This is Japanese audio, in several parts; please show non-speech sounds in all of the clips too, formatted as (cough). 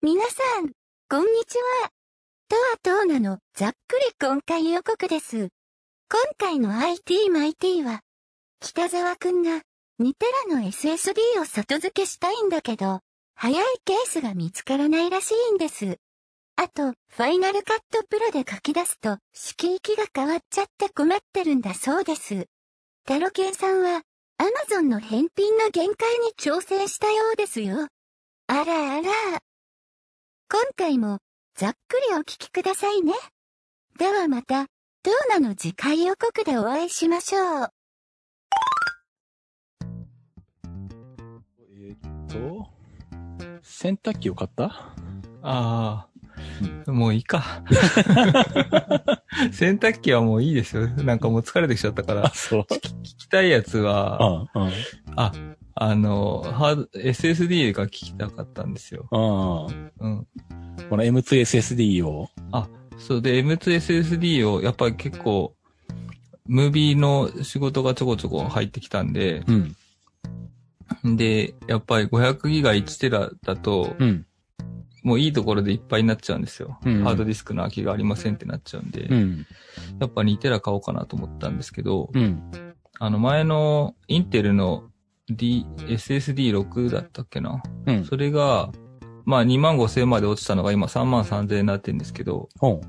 皆さん、こんにちは。とはとうなの、ざっくり今回予告です。今回の IT マイティは、北沢くんが2テラの SSD を外付けしたいんだけど、早いケースが見つからないらしいんです。あと、ファイナルカットプロで書き出すと、式域が変わっちゃって困ってるんだそうです。タロケンさんは、Amazon の返品の限界に挑戦したようですよ。あらあら。今回も、ざっくりお聞きくださいね。ではまた、ドーナの次回予告でお会いしましょう。えーっと、洗濯機を買った？ああ、もういいか。(laughs) 洗濯機はもういいですよ。なんかもう疲れてきちゃったから。そう。聞きたいやつは、うん、うん。あ、あの、ハード、SSD が聞きたかったんですよ。うん。うん。この M2SSD を。そうで、M2SSD をやっぱり結構、ムービーの仕事がちょこちょこ入ってきたんで、うん。で、やっぱり500ギガ1テラだと、うん。もういいところでいっぱいになっちゃうんですよ。うんハードディスクの空きがありませんってなっちゃうんで、うん。やっぱ2テラ買おうかなと思ったんですけど、うん。あの前のインテルの D、SSD6 だったっけな？うん。それが、まあ2万5千円まで落ちたのが今3万3千円になってるんですけど、ほ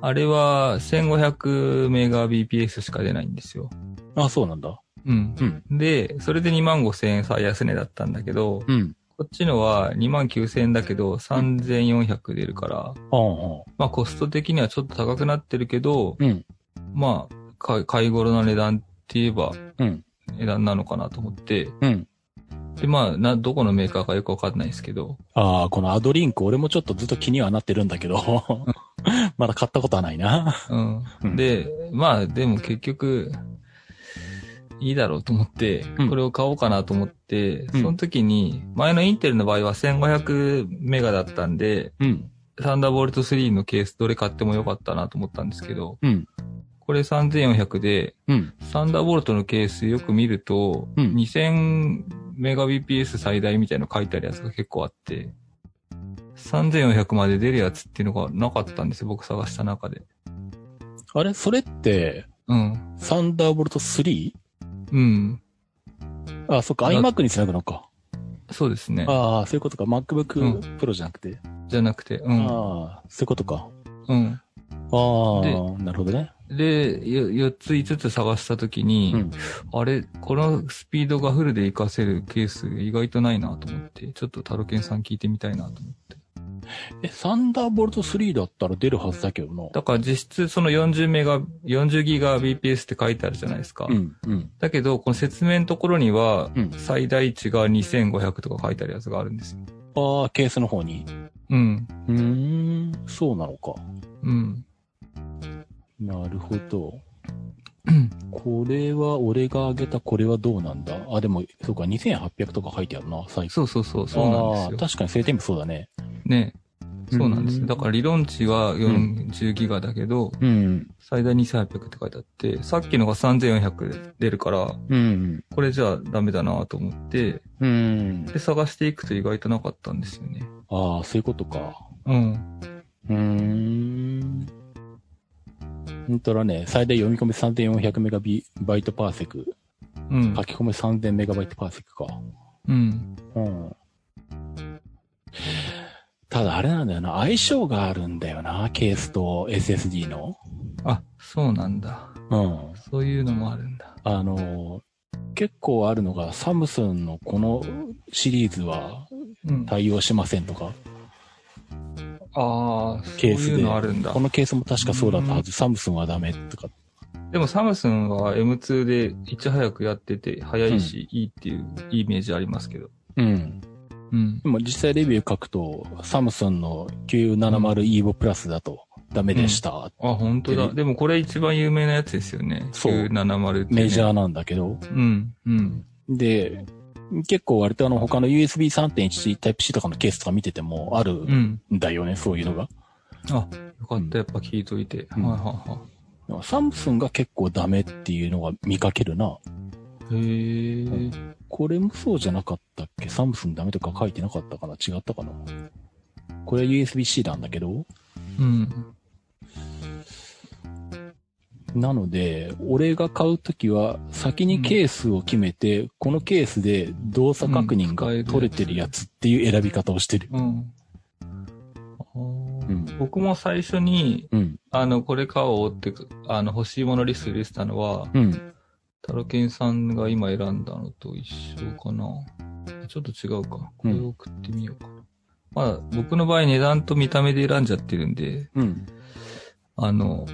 あれは1500メガ BPS しか出ないんですよ。う。あ、そうなんだ。うん。うん。で、それで2万5千円最安値だったんだけど、うん。こっちのは2万9千円だけど3400出るから、ほまあコスト的にはちょっと高くなってるけど、う。うん。まあ、か買い頃な値段って言えばうん。値段なのかなと思って、うん。で、まあ、な、どこのメーカーかよくわかんないですけど、ああ、このアドリンク、俺もちょっとずっと気にはなってるんだけど、(laughs) まだ買ったことはないな。うん。うんで、まあ、でも結局、いいだろうと思ってうん、これを買おうかなと思って、うんその時に、前のインテルの場合は1500メガだったんで、うん。サンダーボルト3のケースどれ買ってもよかったなと思ったんですけど、うん。これ3400で、うん。サンダーボルトのケースよく見ると、うん2000メガ BPS 最大みたいなの書いてあるやつが結構あって、3400まで出るやつっていうのがなかったんですよ、僕探した中で。あれ？それって、うん。サンダーボルト 3? うん。あ、そっか、な iMac につなぐのか。そうですね。ああ、そういうことか。う MacBook Pro じゃなくて？じゃなくて、うん。ああ、そういうことか。うん。ああ、なるほどね。で、よ4つ5つ探したときに、うん。あれ、このスピードがフルで活かせるケース意外とないなと思って、ちょっとタロケンさん聞いてみたいなと思って。え、サンダーボルト3だったら出るはずだけどな。だから実質その40メガ、40ギガ BPS って書いてあるじゃないですか。うん、うん。だけど、この説明のところにはうん、最大値が2500とか書いてあるやつがあるんですよ。ああ、ケースの方に。うん。うーん、そうなのか。うん。なるほど。うんこれは、俺が挙げたこれはどうなんだ？あ、でも、そうか、2800とか書いてあるな、最そうそうそう、そうなんですよ。確かに晴天部そうだね。ね。そうなんですだから理論値は40ギガだけど、うん。最大2800って書いてあって、さっきのが3400出るから、うん。これじゃあダメだなと思って、うん。で、探していくと意外となかったんですよね。ああ、そういうことか。うん。うーん。ほんとらね、最大読み込み3400メガビバイトパーセク。うん書。き込み3000メガバイトパーセクか。うん。うん。ただあれなんだよな、相性があるんだよな、ケースと SSD の。あ、そうなんだ。うん。そういうのもあるんだ。あの、結構あるのが、サムスンのこのシリーズはうん。対応しませんとか、ああ、そうケースで。いうのあるんだこ。のケースも確かそうだったはず、サムスンはダメとか。でもサムスンは M2 でいち早くやってて、早いし、いいっていうイメージありますけど。うん。うん。でも実際レビュー書くと、サムスンの 970EVO プラスだとダメでした。あ、本当だ。ででもこれ一番有名なやつですよね。そう970って、ね。メジャーなんだけど。うん、うん。で、結構割とあの他の USB3.1 タイプ C とかのケースとか見ててもあるうんん。だよね、そういうのが。あ、よかった。やっぱ聞いといて。うんはいはサムスンが結構ダメっていうのが見かけるな。いはい。へえ。これもそうじゃなかったっけ？サムスンダメとか書いてなかったかな？違ったかな？これは USB-C なんだけど、うん。なので、俺が買うときは、先にケースを決めて、このケースで動作確認が取れてるやつっていう選び方をしてる。うん。あーうん。僕も最初に、うん。あの、これ買おうって、あの、欲しいものリスト入れてたのは、うん。タロケンさんが今選んだのと一緒かな。ちょっと違うか。これを送ってみようかな。まあ、僕の場合値段と見た目で選んじゃってるんで、うん。あの、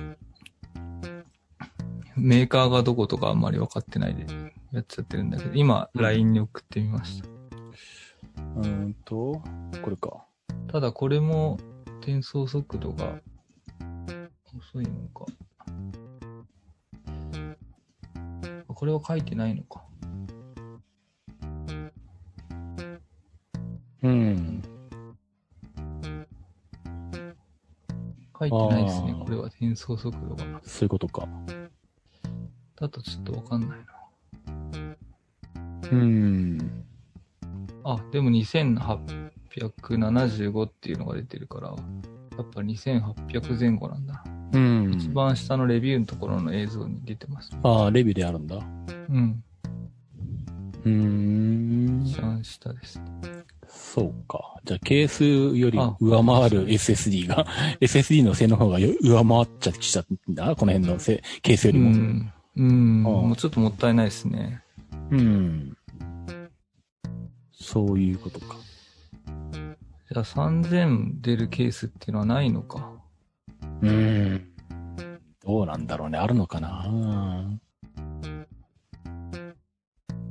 メーカーがどことかあんまり分かってないでやっちゃってるんだけど、今、うん LINE に送ってみました。うーんと、これか。ただこれも転送速度が遅いのか。これは書いてないのか。うん。書いてないですねあ。ーこれは転送速度が。そういうことか。だとちょっとわかんないな。うん。あ、でも2875っていうのが出てるから、やっぱ2800前後なんだ。うん。一番下のレビューのところの映像に出てます。ああ、レビューであるんだ。うん。うーん。一番下ですね。そうか。じゃあ、ケースよりあ上回る SSD が、SSD の性能方がよ上回っちゃきちゃうんだ。この辺のせケースようりも。ん。うん。もうちょっともったいないですね。うん。そういうことか。じゃあ3000出るケースっていうのはないのか。うん。どうなんだろうね。あるのかな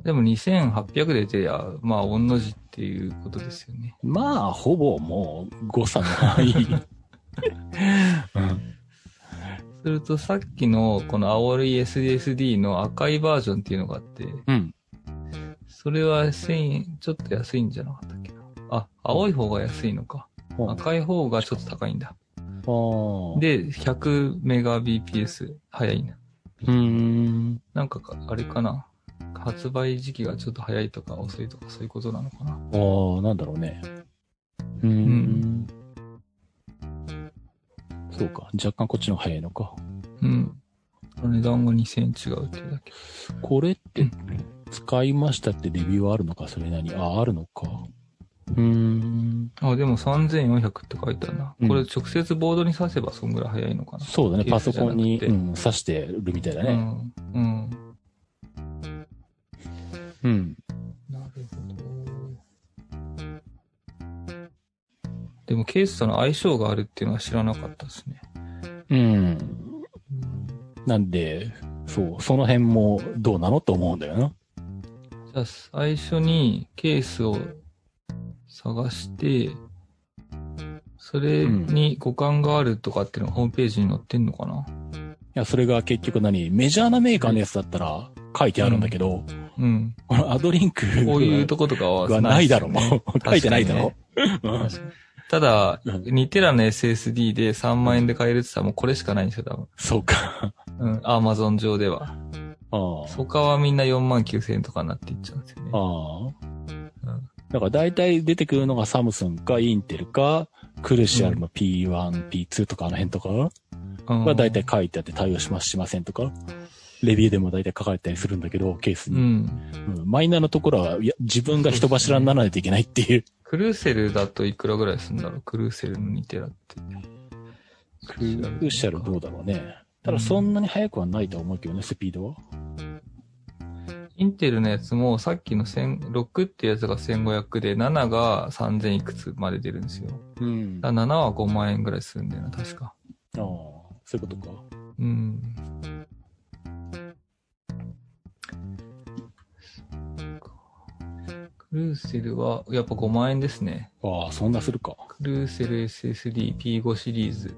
でも2800出てりゃ、まあ、御の字っていうことですよね。まあ、ほぼもう誤差の範囲。(laughs) (laughs) (laughs) うん。するとさっきのこの青い SSD の赤いバージョンっていうのがあって、うん。それは1000円、ちょっと安いんじゃなかったっけな。あ、青い方が安いのか。あ赤い方がちょっと高いんだ。あ。、で、100メガ BPS 早いな。うーん。なんかか、あれかな。発売時期がちょっと早いとか遅いとかそういうことなのかな。ああ、なんだろうね。うーん。そうか。若干こっちの方が早いのか。うん。値段が2000円違うってだけ。これって、使いましたってレビューはあるのか？それなにあ、あるのか。うーん。あ、でも3400って書いてあるな。うんこれ直接ボードに挿せばそんぐらい早いのかな。そうだね。パソコンに、うん、挿してるみたいだね。うん。うん。うん。なるほど。でもケースとの相性があるっていうのは知らなかったですね。うん。なんで、そう、その辺もどうなのと思うんだよな。じゃあ最初にケースを探して、それに互換があるとかっていうのがホームページに載ってんのかな？いや、それが結局何？メジャーなメーカーのやつだったら書いてあるんだけど、うん。このアドリンクこういうとことかははないだろ、う。書いてないだろ。うん確かにただ、うん2テラの SSD で3万円で買えるって言ったらもうこれしかないんですよ、多分。そうか。うん。アマゾン上では。ああ。他はみんな4万9千円とかになっていっちゃうんですよね。ああ。だから大体出てくるのがサムスンかインテルか、クルシアルの P1、P2 とかあの辺とかうんは大体書いてあって対応しますしませんとか、レビューでも大体書かれたりするんだけど、ケースに。うん。うんマイナーなところは、いや、自分が人柱にならないといけないっていう。クルーセルだといくらぐらいするんだろう？クルーセルの2テラって。クルシャルどうだろうね。ただそんなに速くはないとは思うけどね、スピードは。インテルのやつもさっきの1000 6ってやつが1500で、7が3000いくつまで出るんですよ。うん。あだから7は5万円ぐらいするんだよな、確か。あ、そういうことか。うん。ルーセルはやっぱ5万円ですね。ああ、そんなするか。クルーセル SSD P5 シリーズ。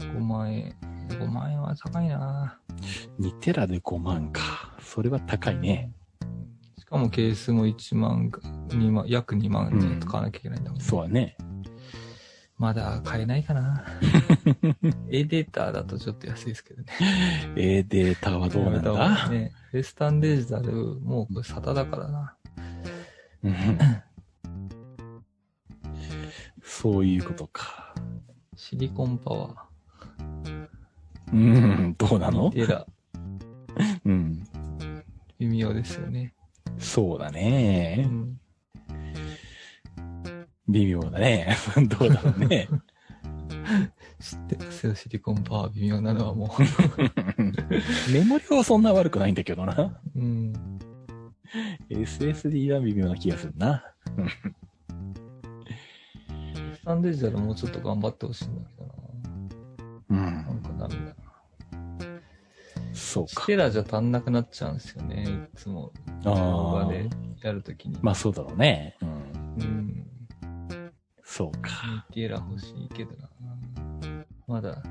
5万円。5万円は高いな2テラで5万か。それは高いね。しかもケースも1万が、2万、約2万円買わなきゃいけないんだもんね。そうだね。まだ買えないかな (laughs) A データだとちょっと安いですけどね。えー、データはどうなんだ？ね。ウェスタンデジタル、もうこれサタだからな。うんそういうことか。シリコンパワー。うん、どうなの？エラ、うん。微妙ですよね。そうだうね。ん。微妙だね。(laughs) どうだろうね。知ってますよ、シリコンパワー微妙なのはも (laughs) メモリはそんな悪くないんだけどな。う。うん。SSD は微妙な気がするな。スタンデジタルもうちょっと頑張ってほしいんだけどうな。なんん。かダメだな。そうか1。テラじゃ足んなくなっちゃうんですよね。いつも動画で。やるときに。まあそうだろうね。うん。うん。そうか。2テラ欲しいけどな。まだ、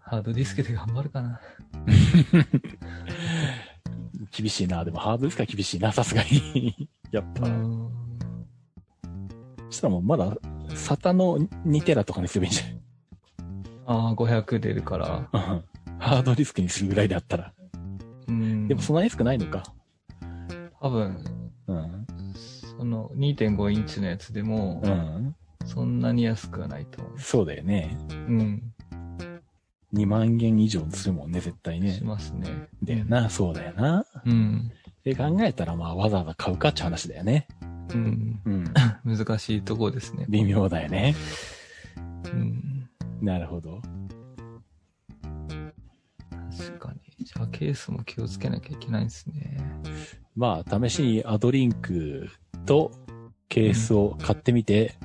ハードディスクで頑張るかな。(laughs) 厳しいな。でもハードですか厳しいな、さすがに。(laughs) やっぱ。うん。そしたらもうまだ、サタの2テラとかにすればいいんじああ、500出るから。ハードディスクにするぐらいだったら。うん。でもそんな安くないのか。多分、うん。その2.5インチのやつでもう、ん。そんなに安くはないと思う。そうだよね。うん。2万円以上するもんね、絶対ねし。ますね。だよな、そうだよな。うん。で考えたら、まあ、わざわざ買うかって話だよね。うん。うん。(laughs) 難しいとこですね。微妙だよね。うん。なるほど。確かに。じゃあケースも気をつけなきゃいけないんですね。まあ、試しにアドリンクとケースを買ってみて、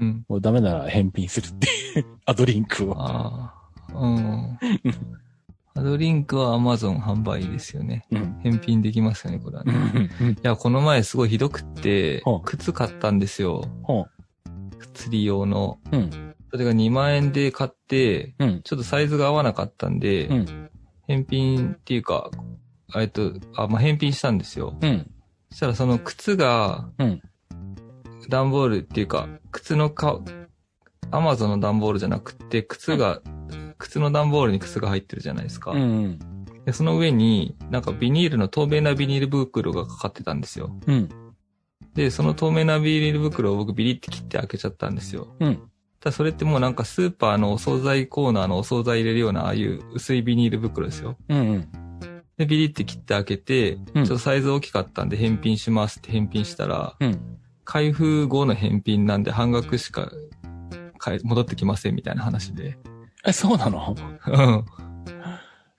うん。もうダメなら返品するっていう、アドリンクを。ああ。うん。(laughs) アドリンクは Amazon 販売ですよね。うん。返品できますよね、これはうね。ん。いや、この前すごいひどくって靴買ったんですよ。ほ釣り用の。う。うん。それが2万円で買って、うん。ちょっとサイズが合わなかったんで、うん。返品っていうか、えっと、あ、まあ、返品したんですよ。うん。そしたらその靴が、うん。段ボールっていうか、靴のか、アマゾンの段ボールじゃなくて、靴が、靴の段ボールに靴が入ってるじゃないですか。うん。で、その上に、なんかビニールの透明なビニール袋がかかってたんですよ。うん。で、その透明なビニール袋を僕ビリって切って開けちゃったんですよ。うん。ただそれってもうなんかスーパーのお惣菜コーナーのお惣菜入れるようなああいう薄いビニール袋ですよ。うん。で、ビリって切って開けて、うんちょっとサイズ大きかったんで返品しますって返品したら、うん。開封後の返品なんで半額しか戻ってきませんみたいな話で。え、そうなの？うん。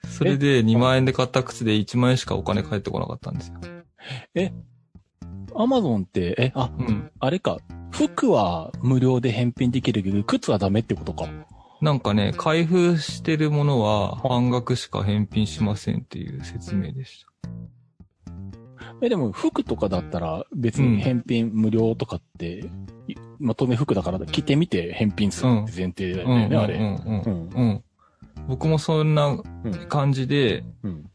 それで2万円で買った靴で1万円しかお金返ってこなかったんですよ。アマゾンって、え、あ、うん。あれか。服は無料で返品できるけど、靴はダメってことか。なんかね、開封してるものは半額しか返品しませんっていう説明でした。え、でも服とかだったら別に返品無料とかって、いまあ、当然服だから着てみて返品するって前提だよね、あれ。うんうんううんん。うん。僕もそんなうん。感じでうん。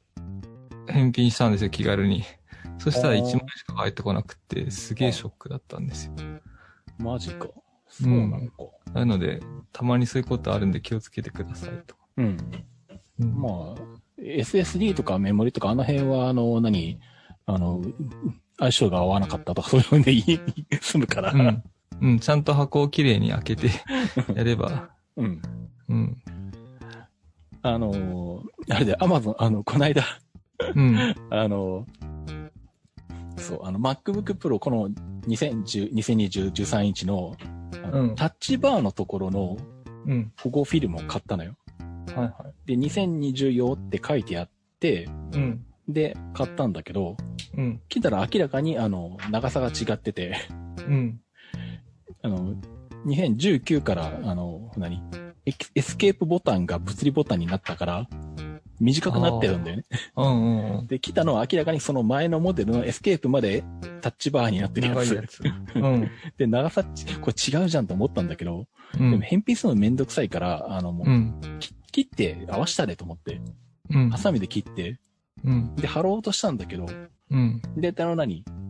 返品したんですよ、気軽に。そしたら1あー万円しか返ってこなくて、すげえショックだったんですよ。マジか。そうなのか。なので、たまにそういうことあるんで気をつけてくださいと。うん。うんまあ、SSD とかメモリとかあの辺は、あの、何？あの、相性が合わなかったとかそういうのでいい、済むから。うん。うん、ちゃんと箱をきれいに開けて (laughs) やれば、うん。うん。あの、あれで、アマゾン、あの、こないだ、うん。(laughs) あの、そう、あの、MacBook Pro、この2010、2020、13インチの、うんタッチバーのところのうん。保護フィルムを買ったのよ。はいはい。で、2020用って書いてあって、うん。で、買ったんだけど、うん。来たら明らかに、あの、長さが違ってて、うん。あの、2019から、あの、何？エスケープボタンが物理ボタンになったから、短くなってるんだよね。うんうんうん。(laughs) で、来たのは明らかにその前のモデルのエスケープまでタッチバーになってるやつ。やつ。(laughs) うん。で、長さち、これ違うじゃんと思ったんだけど、うでもん。返品するのめんどくさいから、あの、もう、うん。き切って合わしたれと思って、うん。ハサミで切って、うん。で、貼ろうとしたんだけど、うん。で、あの何？ほ、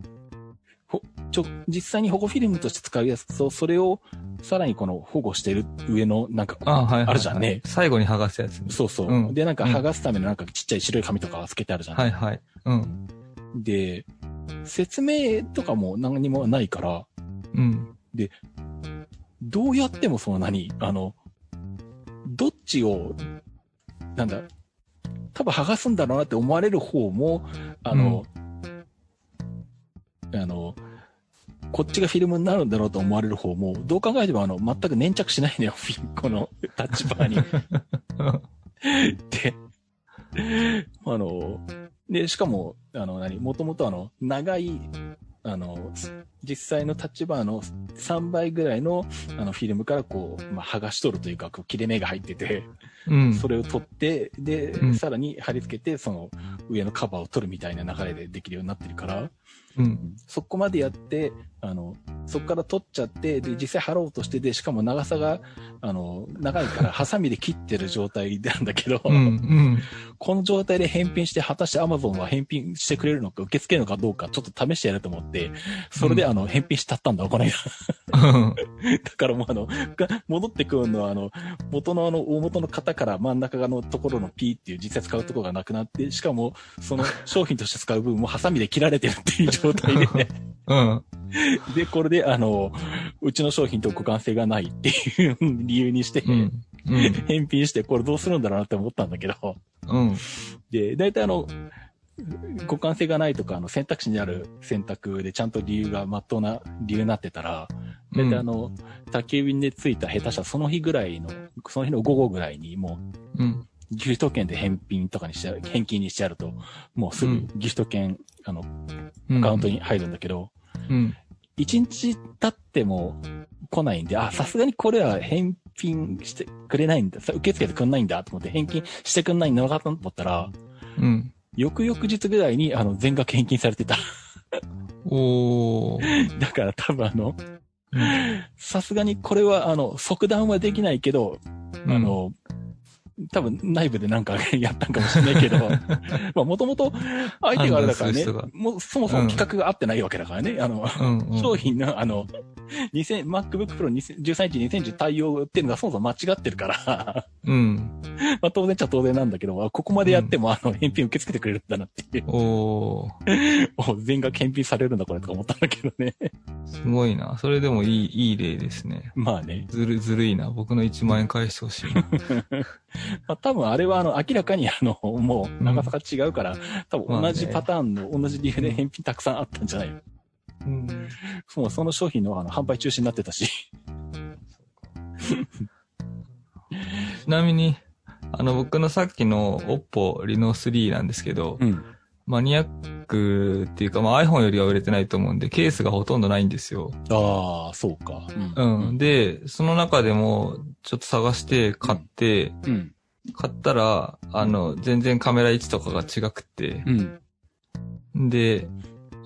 ちょ、実際に保護フィルムとして使うやつと、それを、さらにこの保護してる上の、なんか、あはい。あるじゃんね最後に剥がすやつね。そうそう。うんで、なんかうん剥がすためのなんかちっちゃい白い紙とかがつけてあるじゃん。はいはい。うん。で、説明とかも何にもないから、うん。どうやってもその何あの、どっちを、なんだ、多分剥がすんだろうなって思われる方も、あの、あこっちがフィルムになるんだろうと思われる方も、どう考えてもあの、全く粘着しないのよ、フ (laughs) ィこのタッチバーに。(laughs) で、あの、で、しかも、あの、何、もともとあの、長い、あの、実際のタッチバーの3倍ぐらいのあのフィルムからこう、まあ、剥がし取るというか、こう切れ目が入ってて、うん。それを取って、で、うんさらに貼り付けて、その上のカバーを取るみたいな流れでできるようになってるから、うん。そこまでやって、あの、そこから取っちゃって、で、実際貼ろうとして、で、しかも長さが、あの、長いから、(laughs) ハサミで切ってる状態なんだけど、うん。うん。この状態で返品して、果たして Amazon は返品してくれるのか、受け付けるのかどうか、ちょっと試してやると思って、それで、うんあの、返品しちゃったんだ、この間。うん。だからもうあの、が戻ってくるのは、あの、元のあの、大元の型から真ん中側のところの P っていう実際使うところがなくなって、しかも、その商品として使う部分もハサミで切られてるっていう状態で、(laughs) うん。で、これで、あの、うちの商品と互換性がないっていう理由にして、うん。うん。返品して、これどうするんだろうなって思ったんだけど、うん。で、大体あの、互換性がないとか、あの、選択肢にある選択でちゃんと理由が、まっとうな理由になってたら、大体あの、宅急便で着いた下手したらその日ぐらいの、その日の午後ぐらいにもう、うん。ギフト券で返品とかにしちゃう、返金にしちゃうと、もうすぐギフト券、あの、うん。アカウントに入るんだけど、うん。一日経っても来ないんで、あ、さすがにこれは返品してくれないんだ、さ受け付けてくんないんだと思って返金してくんないんだなかったと思ったら、うん。翌々日ぐらいにあの全額返金されてた。おー。(laughs) だから多分あの、うんさすがにこれはあの、即断はできないけど、あ、の、多分内部でなんかやったんかもしれないけど、(laughs) まあもともと相手があれだからねもうそもそも企画が合ってないわけだからね、あの、うん。うん。商品のあの、2000 MacBook Pro 2000 13インチ2000対応っていうのがそもそも間違ってるから、うん。(laughs) まあ当然っちゃ当然なんだけど、あここまでやってもあの、返品受け付けてくれるんだなっていう、おー。(laughs) お全額返品されるんだこれとか思ったんだけどね。すごいな。それでもいい、いい例ですね。まあね。ずる、ずるいな。僕の1万円返してほしいな。(laughs) まあ多分あれはあの、明らかにあの、もう長さが違うから、多分同じパターンの同じ理由で返品たくさんあったんじゃないの？うん。もうその商品のあの販売中止になってたし。ちなみに、あの、僕のさっきの Oppo Reno 3なんですけど、うん。マニアックっていうか、まあ iPhone よりは売れてないと思うんで、ケースがほとんどないんですよ。ああ、そうか。うん。で、その中でも、ちょっと探して買って、うん。買ったら、あの、全然カメラ位置とかが違くてう、ん。で、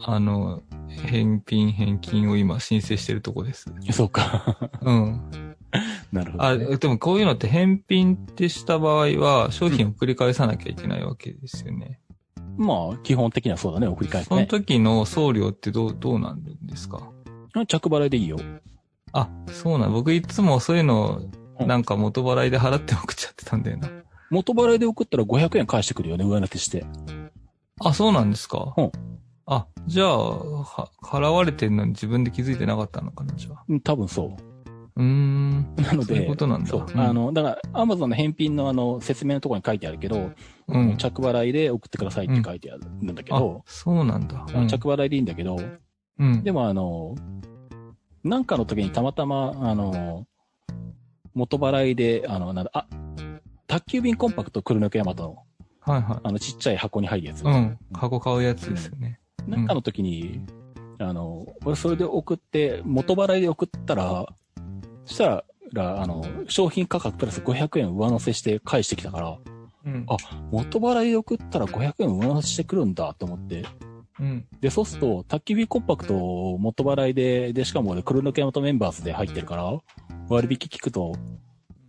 あの、返品返金を今申請してるとこです。そうか。うん。(laughs) なるほど、あ、ね。でもこういうのって返品ってした場合は、商品を繰り返さなきゃいけないわけですよね。まあ、基本的にはそうだね、送り返すそのね。時の送料ってどう、どうなんですか？着払いでいいよ。あ、そうなん。僕いつもそういうの、うんなんか元払いで払って送っちゃってたんだよな。元払いで送ったら500円返してくるよね、上乗せして。あ、そうなんですか？うんあ、じゃあ、は、払われてんのに自分で気づいてなかったのかな、じゃあ。うん多分そう。うーん。なので、そういうことなんだそう。うんあの、だから、アマゾンの返品のあの、説明のところに書いてあるけど、うん。着払いで送ってくださいって書いてあるんだけあど、、そうなんだ。うん着払いでいいんだけど、うん。でもあの、なんかの時にたまたま、あの、元払いで、あの、なんだ、あ、宅急便コンパクト黒抜けヤマトの、はいはい。あの、ちっちゃい箱に入るやつ。うん。箱買うやつですよね。なんかの時に、あの、俺それで送って、元払いで送ったら、そしたら、あの、商品価格プラス500円上乗せして返してきたから、うんあ元払いで送ったら500円上乗せしてくるんだと思って。うん。で、そうすると、宅急便コンパクトを元払いで、で、しかも俺、黒抜けヤマトメンバーズで入ってるから、割引聞くと、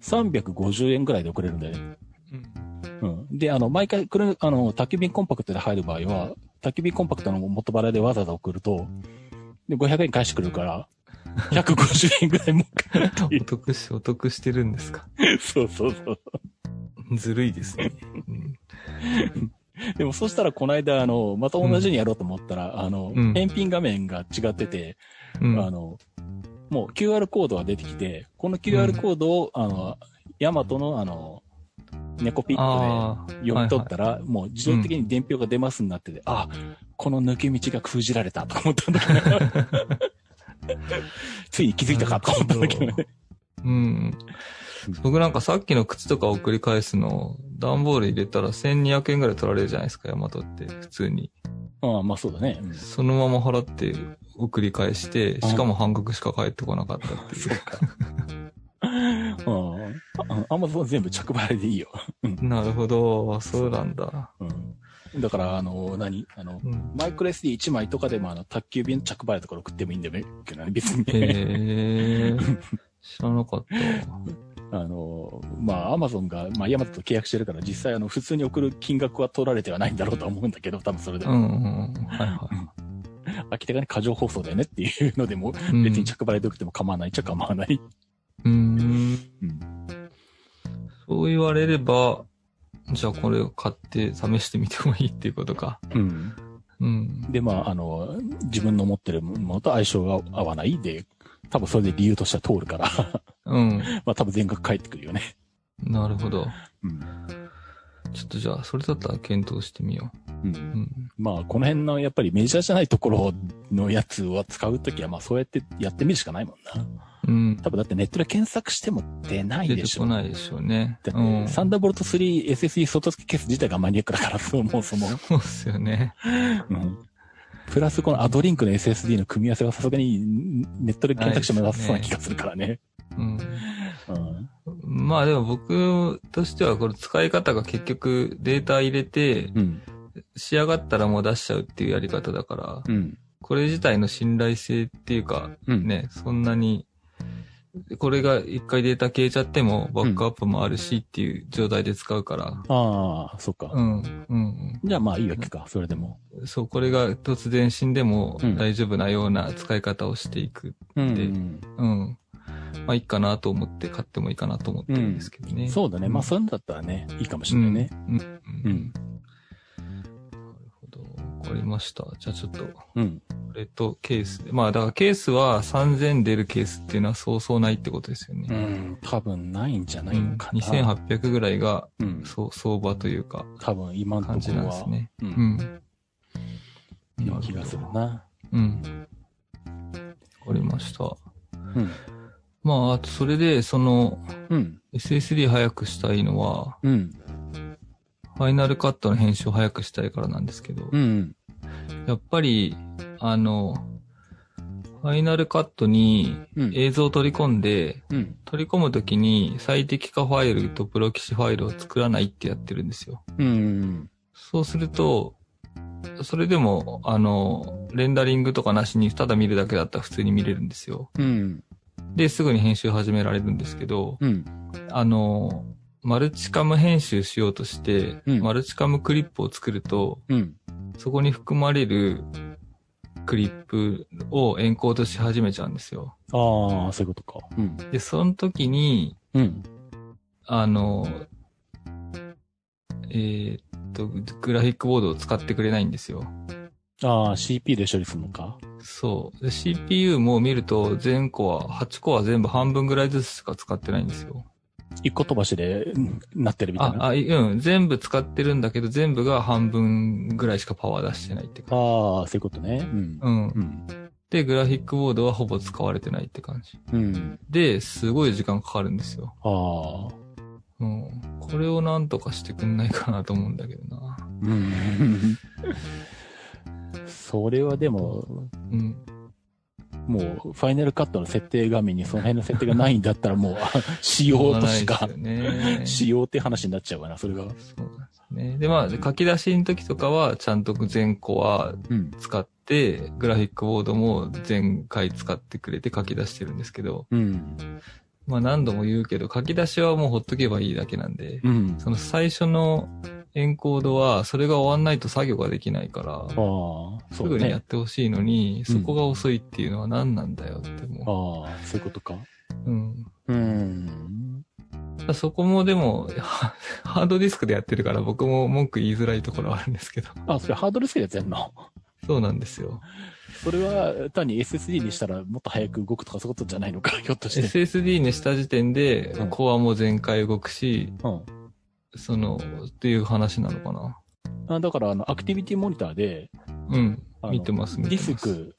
350円ぐらいで送れるんだよね。うん。うん。で、あの、毎回、これ、あの、宅急便コンパクトで入る場合は、宅急便コンパクトの元払いでわざわざ送ると、で、500円返してくるから、150円ぐらいもうお得し、お得してるんですか？そうそうそう。ずるいですね。うんでも、そしたら、この間、あの、また同じにやろうと思ったら、あの、うん返品画面が違ってて、うん。あの、もう QR コードが出てきて、この QR コードを、あの、ヤマトのあの、猫ピックああ。で読み取ったら、もう自動的に伝票が出ますになってて、あ、この抜け道が封じられたと思ったんだけど、(laughs) (laughs) ついに気づいたかと思ったんだけどね。うん。僕なんかさっきの靴とか送り返すの、段ボール入れたら1200円ぐらい取られるじゃないですか、ヤマトって、普通に。ああ、まあそうだね。うんそのまま払って送り返して、しかも半額しか返ってこなかったっていう。うん。アマゾン全部着払いでいいよ。なるほど、そうなんだ。うん。だから、あの、何？あの、うん、マイクロ SD1 枚とかでも、あの、宅急便着払いとかで送ってもいいんだよけどね、別に。へえ、知らなかった。あの、まあ、アマゾンが、まあ、ヤマトと契約してるから、実際、あの、普通に送る金額は取られてはないんだろうとは思うんだけど、多分それでも。うん、うん、はいは明らかに過剰放送だよねっていうのでも、別に着払いで送っても構わないっちゃ構わない。う。うん。そう言われれば、じゃあこれを買って試してみてもいいっていうことか。うん。うん。で、まあ、あの、自分の持ってるものと相性が合わないで、多分それで理由としては通るから、うん。(laughs) まあ多分全額返ってくるよね。なるほど。うん。ちょっとじゃあ、それだったら検討してみよう。う。うんん。まあ、この辺のやっぱりメジャーじゃないところのやつを使うときは、まあそうやってやってみるしかないもんな。うん。多分だってネットで検索しても出ない出でしょ。てこないでしょうね。うん。サンダーボルト 3SSD 外付けケース自体がマニアックだから、そもそも。そうっすよね。うん。プラスこのアドリンクの SSD の組み合わせはさすがにネットで検索してもなさそうな気がするからね。うん。うん。まあでも僕としてはこれ使い方が結局データ入れてうん。仕上がったらもう出しちゃうっていうやり方だから、うん。これ自体の信頼性っていうか、うん。ね、そんなに、これが一回データ消えちゃってもバックアップもあるしっていう状態で使うから、ああ、そっか。うん、うん、じゃあまあいいわけか、それでも。うん。そう、これが突然死んでもうん大丈夫なような使い方をしていく。うんでうん。まあいいかなと思って買ってもいいかなと思ってるんですけどね。そうだね。まあそういうのだったらね、いいかもしれないね。うん。うん。ううん。わかりました。じゃあちょっと、こうん。れとケースで。まあだからケースは3000出るケースっていうのはそうそうないってことですよね。うん。多分ないんじゃなうんいのかな。2800ぐらいが、うん。そう、相場というか、多分今のと感じころは。なんですね。う。うんう気がするな。うん。わかりました。うん。まあ、あとそれで、その、うん。SSD 早くしたいのは、うん。ファイナルカットの編集を早くしたいからなんですけど、うん。やっぱり、あの、ファイナルカットにうん。映像を取り込んで、うん。取り込むときに最適化ファイルとプロキシファイルを作らないってやってるんですよ。うん。そうすると、それでも、あの、レンダリングとかなしにただ見るだけだったら普通に見れるんですよ。うん。で、すぐに編集始められるんですけど、うん。あの、マルチカム編集しようとして、うんマルチカムクリップを作ると、うん。そこに含まれるクリップをエンコードし始めちゃうんですよ。ああ、そういうことか。うん。で、その時に、うん。あの、えーっと、グラフィックボードを使ってくれないんですよ。ああ、CPU で処理するのか？そう。で CPU も見ると全コア、8コア全部半分ぐらいずつしか使ってないんですよ。一個飛ばしで、うんなってるみたいあ、な。あ、うん。全部使ってるんだけど、全部が半分ぐらいしかパワー出してないって感ああ、そういうことね。うんじ。。うんう。ん。で、グラフィックボードはほぼ使われてないって感じ。うん。で、すごい時間かかるんですよ。ああ。うん。これをなんとかしてくんないかなと思うんだけどな。うん。(laughs) それはでも、うん。もう、ファイナルカットの設定画面にその辺の設定がないんだったらもう、あ仕様としかね。仕様って話になっちゃうかな、それが。そうなんですね。で、まあ、書き出しの時とかは、ちゃんと全コアうん。使って、グラフィックボードも全回使ってくれて書き出してるんですけど、うん。まあ何度も言うけど、書き出しはもうほっとけばいいだけなんで、うん。その最初のエンコードは、それが終わんないと作業ができないから、あすぐにやっね。てほしいのに、うんそこが遅いっていうのは何なんだよってもああ、そういうことか。う。うん。うん。そこもでも、ハ (laughs) ハードディスクでやってるから僕も文句言いづらいところはあるんですけど。あ、それハードルスケでやってんの？そうなんですよ。それは単に SSD にしたらもっと早く動くとかそういうことじゃないのか、ひょっとして。SSD にした時点でうん、コアも全開動くし、うん。その、っていう話なのかな。あだから、あの、アクティビティモニターで、うん。見てます、見てデます。ィスク、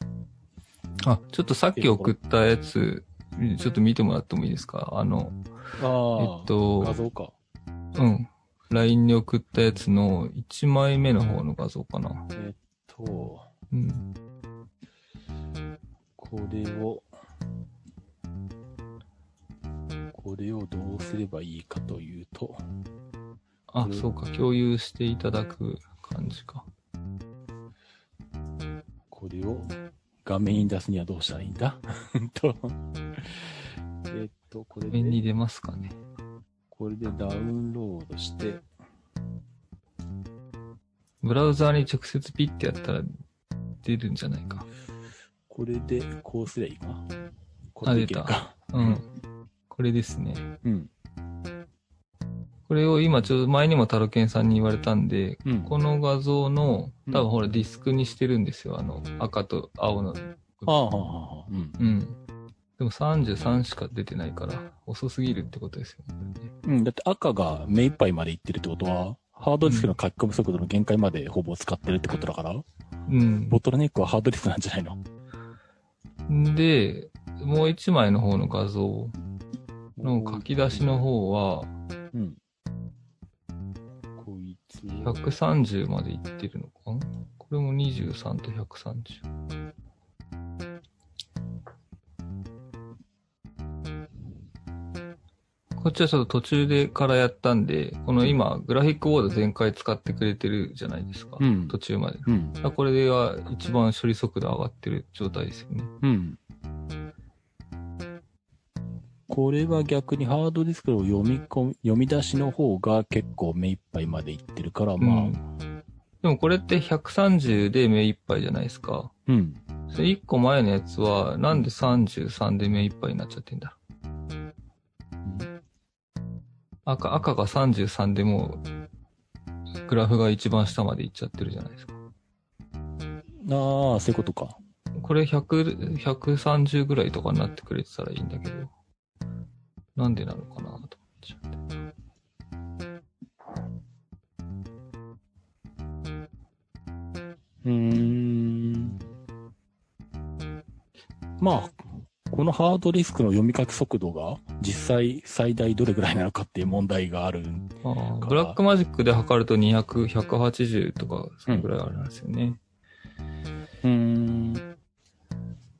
あ、ちょっとさっき送ったやつ、ちょっと見てもらってもいいですか？あの、ああ、えっと画像か。うん。LINE に送ったやつの1枚目の方の画像かな。えっと、うん。これを、これをどうすればいいかというと、あ、そうか、共有していただく感じか。これを画面に出すにはどうしたらいいんだ？う (laughs) んと、えっと、これで、面に出ますかね。これでダウンロードして、ブラウザーに直接ピッてやったら出るんじゃないか。これでこうすりゃいいか？これでいけるか？うん。これですね。うん。これを今ちょうど前にもタロケンさんに言われたんで、うん。この画像の、うん多分ほらディスクにしてるんですよ。あの、赤と青の。はあ、はあはあ、うん。うん。でも33しか出てないから、遅すぎるってことですよね。うん。だって赤が目いっぱいまでいってるってことは、ハードディスクの書き込み速度の限界までほぼ使ってるってことだから、うん。ボトルネックはハードディスクなんじゃないの？で、もう一枚の方の画像の書き出しの方は、うん。こいつを。130までいってるのかな？これも23と130。こっちはちょっと途中でからやったんで、この今、グラフィックボード全開使ってくれてるじゃないですか。うん途中まで。うん。あこれでは一番処理速度上がってる状態ですよね。うん。これは逆にハードディスクを読み込み、読み出しの方が結構目いっぱいまでいってるから、まあ、うんでもこれって130で目いっぱいじゃないですか。うん。それ1個前のやつは、なんで33で目いっぱいになっちゃってんだ赤、赤が33でもう、グラフが一番下まで行っちゃってるじゃないですか。ああ、そういうことか。これ100、130ぐらいとかになってくれてたらいいんだけど、なんでなのかなと思っちゃって。うーん。まあ、このハードディスクの読み書き速度が実際最大どれぐらいなのかっていう問題がある。あブラックマジックで測ると200、180とか、それぐらいあるんですよね。うーん。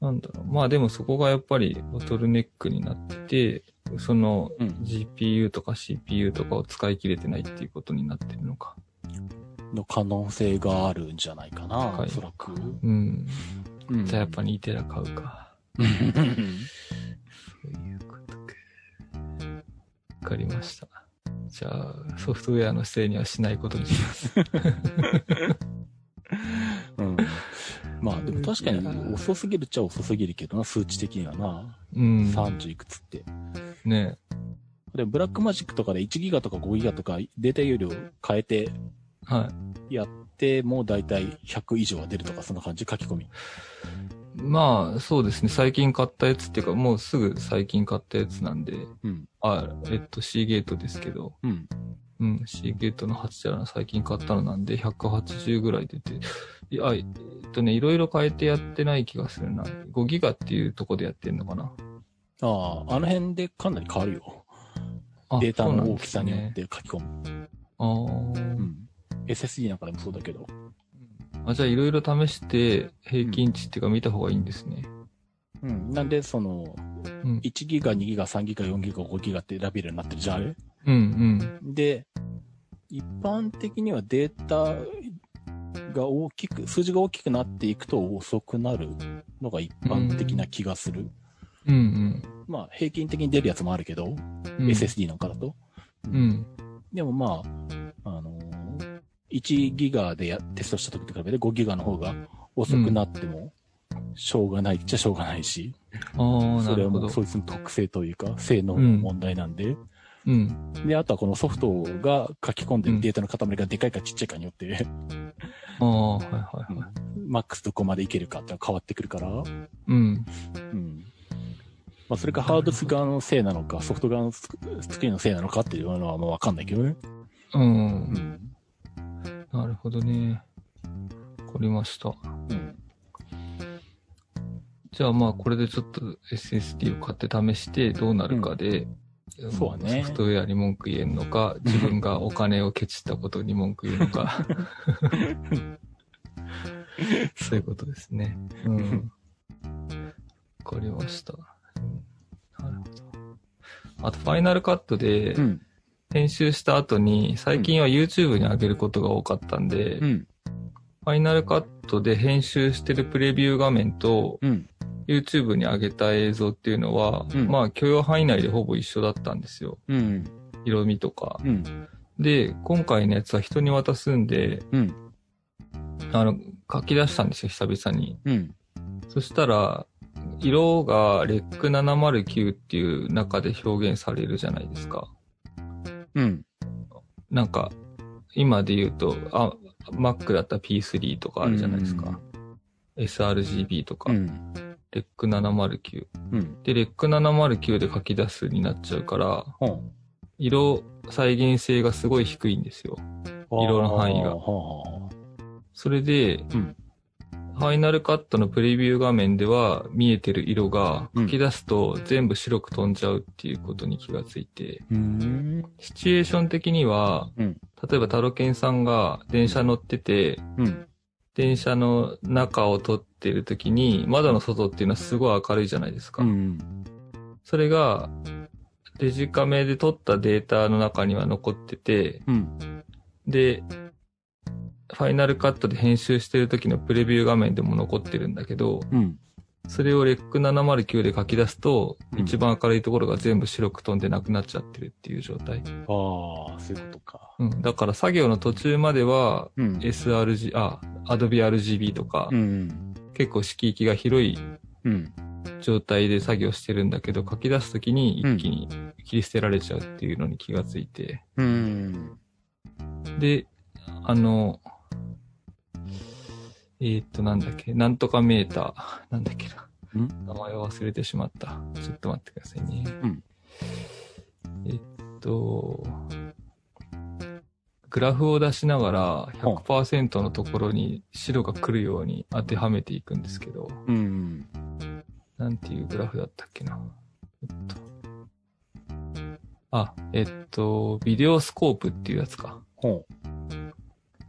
なんだろう。まあでもそこがやっぱりボトルネックになってて、そのうん GPU とか CPU とかを使い切れてないっていうことになってるのか。の可能性があるんじゃないかな、はいおそらく。うん。うんじゃあやっぱ2テラ買うか。うんそういうことか。わかりました。じゃあ、ソフトウェアのせいにはしないことにします。(laughs) うん。まあでも確かに遅すぎるっちゃ遅すぎるけどな、数値的にはな。うん。30いくつって。ねで、ブラックマジックとかで1ギガとか5ギガとかデータ容量変えてはい。やってもだいたい100以上は出るとかそんな感じ？書き込み。まあ、そうですね。最近買ったやつっていうか、もうすぐ最近買ったやつなんで、うん。あ、えっと、C ゲートですけど、うん。うん、C ゲートの8テラの最近買ったのなんで、180ぐらい出て、いや、えっとね、いろいろ変えてやってない気がするな。5ギガっていうとこでやってんのかな。ああ、あの辺でかなり変わるよ。あデータの大きさによって書き込む。あーうん。SSD なんかでもそうだけど。あ。じゃあいろいろ試して平均値っていうか見た方がいいんですね。うん。なんで、その、うん。1ギガ、2ギガ、3ギガ、4ギガ、5ギガって選べるようになってるじゃん、あれうんで、一般的にはデータが大きく、数字が大きくなっていくと遅くなるのが一般的な気がする。うん。うんまあ、平均的に出るやつもあるけど、うん。SSD なんかだと。うん。でもまあ、あのー1ギガでやテストした時と比べて5ギガの方が遅くなっても、しょうがないっちゃしょうがないし、ああ、そなるほど。れはもうそいつの特性というか、性能の問題なんで、うん。で、あとはこのソフトが書き込んでるデータの塊がでかいかちっちゃいかによって、ああ、はいはいはい。マックスどこまでいけるかって変わってくるから、うん。うん。まあ、それかハードス側のせいなのか、ソフト側のスクリーンのせいなのかっていうのはもうわかんないけどね。うん。うん。なるほどね。わかりました。うん。じゃあまあこれでちょっと SSD を買って試してどうなるかで、そうだねソフトウェアに文句言えんのか、自分がお金をケチったことに文句言うのか。(laughs) そういうことですね。うん。わかりました。うんなるほど。あと、ファイナルカットでうん。編集した後に、最近は YouTube に上げることが多かったんで、うん。ファイナルカットで編集してるプレビュー画面と、うん。YouTube に上げた映像っていうのは、うんまあ許容範囲内でほぼ一緒だったんですよ。うん。色味とか。うん。で、今回のやつは人に渡すんで、うん。あの、書き出したんですよ、久々に。うん。そしたら、色がレック709っていう中で表現されるじゃないですか。うん。なんか、今で言うと、あ、Mac だったら P3 とかあるじゃないですか。sRGB とか、うん。レック709。うん。で、レック709で書き出すになっちゃうから、ほ色再現性がすごい低いんですよ。う色の範囲がはそれで、うんファイナルカットのプレビュー画面では見えてる色がうん書き出すと全部白く飛んじゃうっていうことに気がついて、あ。うん。シチュエーション的には、うん例えばタロケンさんが電車乗ってて、うん。電車の中を撮ってる時に窓の外っていうのはすごい明るいじゃないですか。うん。それがデジカメで撮ったデータの中には残ってて、うん。で、ファイナルカットで編集してる時のプレビュー画面でも残ってるんだけど、うん。それをレック709で書き出すと、うん一番明るいところが全部白く飛んでなくなっちゃってるっていう状態。ああ、そういうことか。うん。だから作業の途中までは、うん。SRG、あ、Adobe RGB とか、うん。結構色域が広いうん。状態で作業してるんだけど、書き出すときに一気に切り捨てられちゃうっていうのに気がついて。うん。で、あの、えーっと、なんだっけ、なんとかメーター、なんだっけな。ん？名前を忘れてしまった。ちょっと待ってくださいね。うんえっと、グラフを出しながら100%のところに白が来るように当てはめていくんですけど、うん。なんていうグラフだったっけな。えっと。あ、えっと、ビデオスコープっていうやつか。ほ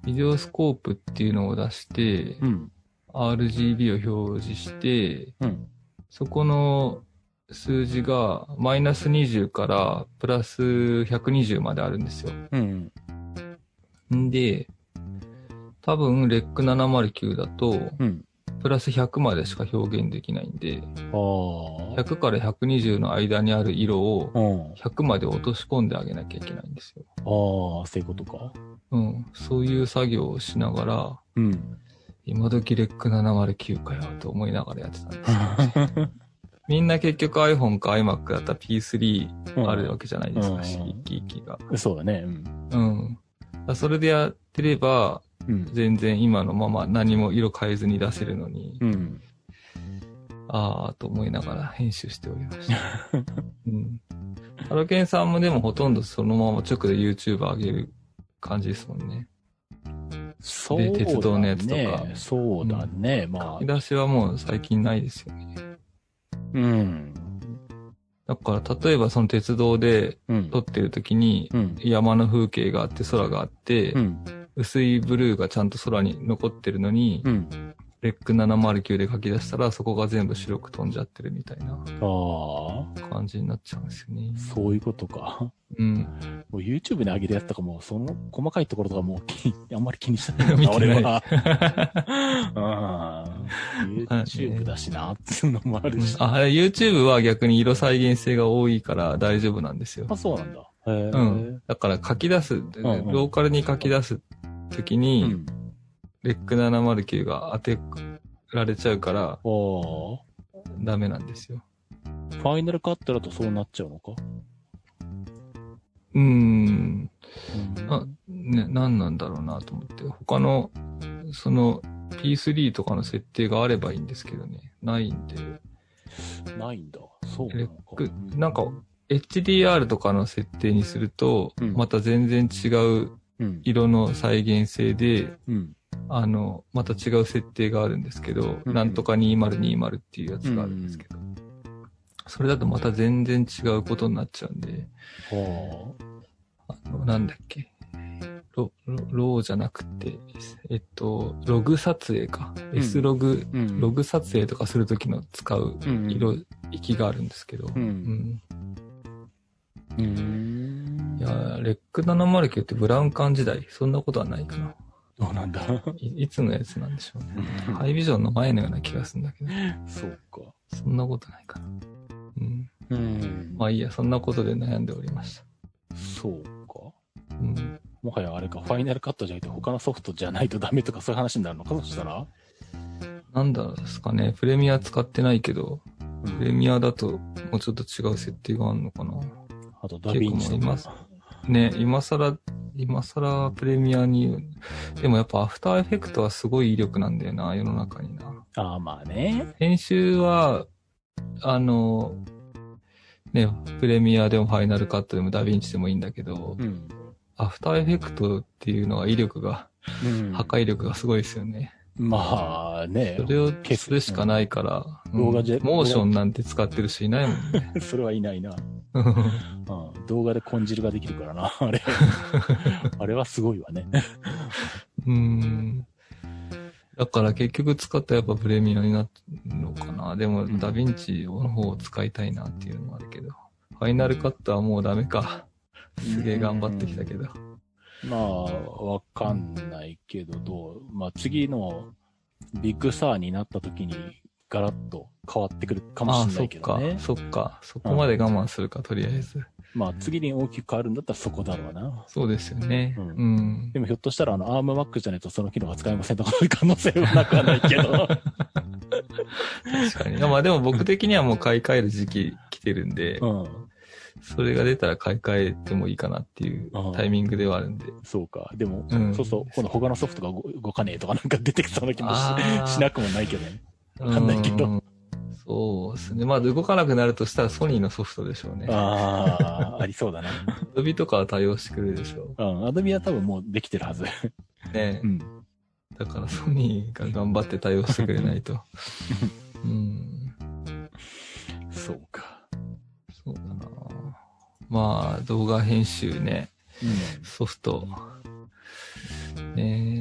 ビデオスコープっていうのを出して、う。うん。RGB を表示して、うん。そこの数字がマイナス20からプラス120まであるんですよ。うん。んで、多分レック709だと、うん。プラス100までしか表現できないんで、ああ。100から120の間にある色をうん。100まで落とし込んであげなきゃいけないんですよ。ああ、そういうことか。うん。そういう作業をしながら、うん。今時レック709かよと思いながらやってたんですよ。(laughs) みんな結局 iPhone か iMac だったら P3 あるわけじゃないですか、うん一気一気が。そうだね。うん。うん。それでやってれば、うん。全然今のまま何も色変えずに出せるのに、うん。あーと思いながら編集しておりました。(laughs) うん。ハロケンさんもでもほとんどそのまま直で YouTube 上げる感じですもんね。そうだね。鉄道のやつとかそうだね。まあ書き。出しはもう最近ないですよね。うん。だから例えばその鉄道でうん。撮ってる時にうん。山の風景があって空があって、うん。薄いブルーがちゃんと空に残ってるのに、うん。レック709で書き出したらそこが全部白く飛んじゃってるみたいなああ。感じになっちゃうんですよね。そういうことか。うん。もう YouTube で上げるやつとかも、その細かいところとかもう気あんまり気にしてない (laughs) 見てない俺は。(laughs) うん。YouTube だしな、っていうのもあるし。あ、YouTube は逆に色再現性が多いから大丈夫なんですよ。あ、そうなんだ。うん。だから書き出す、ローカルに書き出すときうに、ん。レック709が当てられちゃうからダメなんですよ。ファイナルカットだとそうなっちゃうのか？うーん。うんあ、ね、何なんだろうなと思って。他の、その、P3 とかの設定があればいいんですけどね。ないんで。ないんだ。そうなレのかック、なんか、HDR とかの設定にすると、うんまた全然違ううん。色の再現性で、うん。あの、また違う設定があるんですけど、うんなんとか2020っていうやつがあるんですけど、それだとまた全然違うことになっちゃうんで、はあの、なんだっけ、ロ、ロ、ローじゃなくて、えっと、ログ撮影か。ん S ログ、あ。うん。ログ撮影とかするときの使ううん色、域があるんですけど、う。うんん。うん。いや、レック709ってブラウン管時代、そんなことはないかな。どうなんだ。いいつのやつなんでしょうね。ハイビジョンの前のような気がするんだけど、そうか。そんなことないかな。うん。うん。まあいいや、そんなことで悩んでおりました。そうか。うん。もはやあれか、ファイナルカットじゃなくて他のソフトじゃないとダメとかそういう話になるのかそしたら？なんだですかね、プレミア使ってないけど、うプレミアだともうちょっと違う設定があるのかな。あとダヴィンチとか。ね、今更、今更プレミアに、でもやっぱアフターエフェクトはすごい威力なんだよな、世の中にな。ああ、まあね。編集は、あの、ね、プレミアでもファイナルカットでもダヴィンチでもいいんだけど、うん。アフターエフェクトっていうのは威力が、うん破壊力がすごいですよね。まあねそ。れをするしかないから、うんモーションなんて使ってる人いないもんね。(laughs) それはいないな。うん。動画でコン汁ができるからな。(laughs) あれ。あれはすごいわね。うん。だから結局使ったらやっぱプレミアになるのかな。でも、ダヴィンチの方を使いたいなっていうのもあるけど。ファイナルカットはもうダメか。すげえ頑張ってきたけど。まあ、わかんないけど、どう、まあ次のビッグサーになった時にガラッと変わってくるかもしれなそっかいけどね。。そっか。そこまで我慢するか、とりあえず。まあ次に大きく変わるんだったらそこだろうな。そうですよね。ううんん。でもひょっとしたらあの、アームマックじゃないとその機能が使えませんとかそういう可能性はなくはないけど。確かに。まあでも僕的にはもう買い替える時期来てるんで、うん。それが出たら買い替えてもいいかなっていうタイミングではあるんで。そうか。でも、うんそうそう、今度他のソフトが動動かねえとかなんか出てきそうな気もしなくもないけどね。わかんないけどうん。そうですね。まあ動かなくなるとしたらソニーのソフトでしょうね。ああ、ありそうだな。(laughs) Adobe とかは対応してくれるでしょうん。アドビは多分もうできてるはず。う。ね、うん。だからソニーが頑張って対応してくれないと。(laughs) うん。そうか。そうだなまあ動画編集ね、うん。ソフト。ね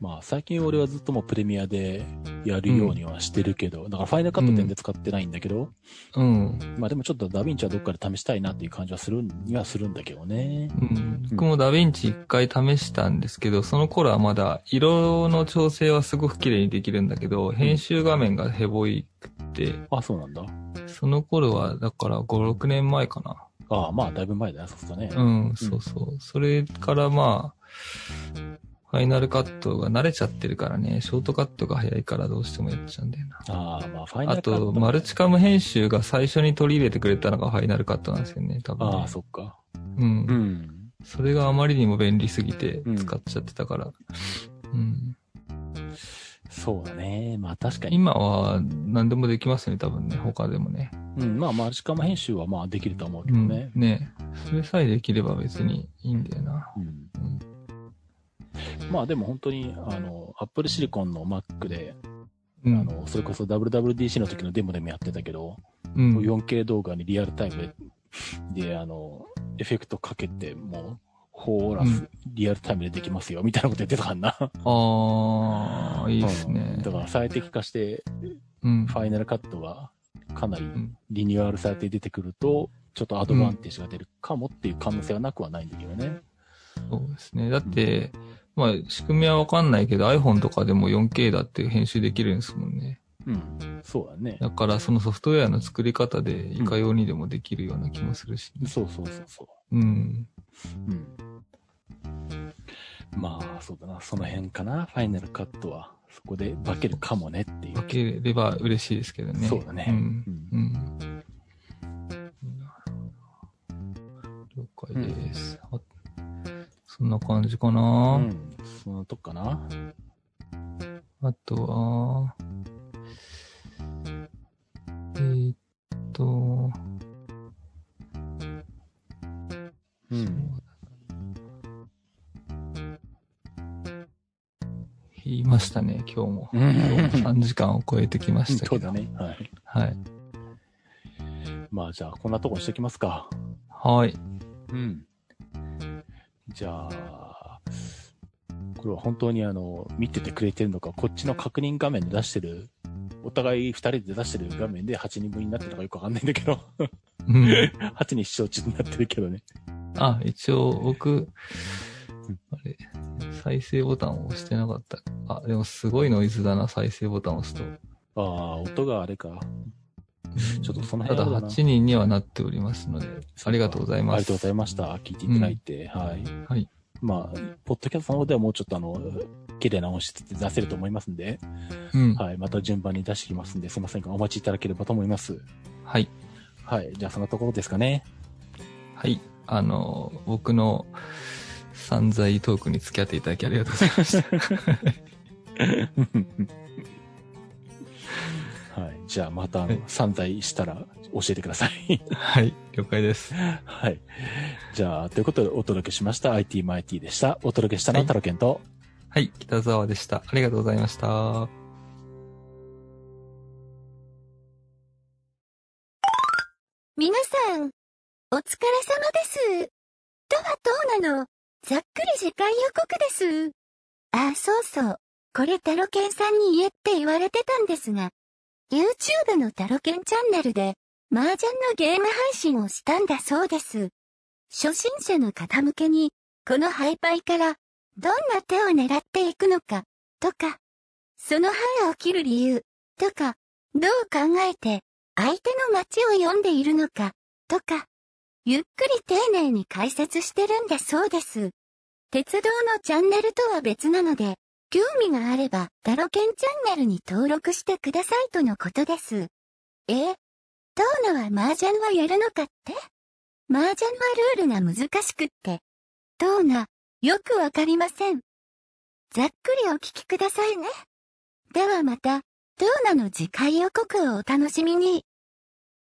まあ、最近俺はずっともうプレミアでやるようにはしてるけど、だからファイナルカット点で使ってないんだけど、うん。まあでもちょっとダヴィンチはどっかで試したいなっていう感じはするにはするんだけどね。うん、僕もダヴィンチ一回試したんですけど、その頃はまだ色の調整はすごく綺麗にできるんだけど、編集画面がヘボいくって、あ、そうなんだ。その頃はだから5、6年前かな。ああ、まあだいぶ前だよ、そうすね。うん、そうそう。それからまあ、ファイナルカットが慣れちゃってるからね、ショートカットが早いからどうしてもやっちゃうんだよな。ああ、まあファイナあルカット。と、マルチカム編集が最初に取り入れてくれたのがファイナルカットなんですよね、多分ね、ああ、そっか。うん。うん。それがあまりにも便利すぎてうん使っちゃってたから。うん。そうだね。まあ確かに。今は何でもできますね、多分ね、他でもね。うん、まあマルチカム編集はまあできると思うけうん。どねね。それさえできれば別にいいんだよな。うん。うん。まあでも本当に、あの、アップルシリコンの Mac で、うん。あの、それこそ WWDC の時のデモでもやってたけど、うん、4K 動画にリアルタイムで、で、あの、エフェクトかけて、もう、ホーラス、リアルタイムでできますよ、みたいなこと言ってたからな。ああ、いいですねうん。だから最適化して、うん。ファイナルカットがかなりんリニューアルされて出てくると、ちょっとアドバンテージが出るかもっていう可能性はなくはないんだけどね。そうですね。だって、まあ、仕組みはわかんないけど iPhone とかでも 4K だって編集できるんですもんね。うん。そうだね。だからそのソフトウェアの作り方でいかようにでもできるような気もするし、そうそうそうそうん。う。うん。まあ、そうだな。その辺かな。ファイナルカットは。そこで化けるかもねっていう。分ければ嬉しいですけどね。そうだね。うん。うんうん。了解です。あそんな感じかな、うん。そのとこかな。あとは、えーっと、うん。言いましたね、今日も。うん今日も3時間を超えてきましたけど。そうだね。はい。はい。まあじゃあ、こんなとこにしておきますか。はい。うん。じゃあ、これは本当にあの、見ててくれてるのか、こっちの確認画面で出してる、お互い二人で出してる画面で8人分になってるのかよくわかんないんだけど、うん (laughs) 8人視聴中になってるけどね。あ、一応僕うん、あれ、再生ボタンを押してなかった。あ、でもすごいノイズだな、再生ボタンを押すと。ああ、音があれか。ちょっとそのただ辺あるな8人にはなっておりますので、ありがとうございます。ありがとうございました。聞いていただいて、はい。はい。まあ、ポッドキャストの方ではもうちょっとあの、綺麗な音質で出せると思いますんで、うん。はい。また順番に出してきますんで、すいませんが、お待ちいただければと思います。はい。はい。じゃあ、そのところですかね。はい。あの、僕の散財トークに付き合っていただきありがとうございました。(laughs) はい。じゃあ、また、あのはい散財したら教えてください。はい。了解です。はい。じゃあ、ということでお届けしました。IT マイティでした。お届けしたのははいタロケンと、はい。北沢でした。ありがとうございました。皆さん、お疲れ様です。とはどうなの？ざっくり次回予告です。あ、そうそう。これタロケンさんに言えって言われてたんですが、YouTube のタロケンチャンネルで、麻雀のゲーム配信をしたんだそうです。初心者の方向けに、このハイパイから、どんな手を狙っていくのか、とか、その歯を切る理由、とか、どう考えて、相手の街を読んでいるのか、とか、ゆっくり丁寧に解説してるんだそうです。鉄道のチャンネルとは別なので、興味があれば、タロケンチャンネルに登録してくださいとのことです。えトーナは麻雀はやるのかって？麻雀はルールが難しくって。トーナ、よくわかりません。ざっくりお聞きくださいね。ではまた、トーナの次回予告をお楽しみに。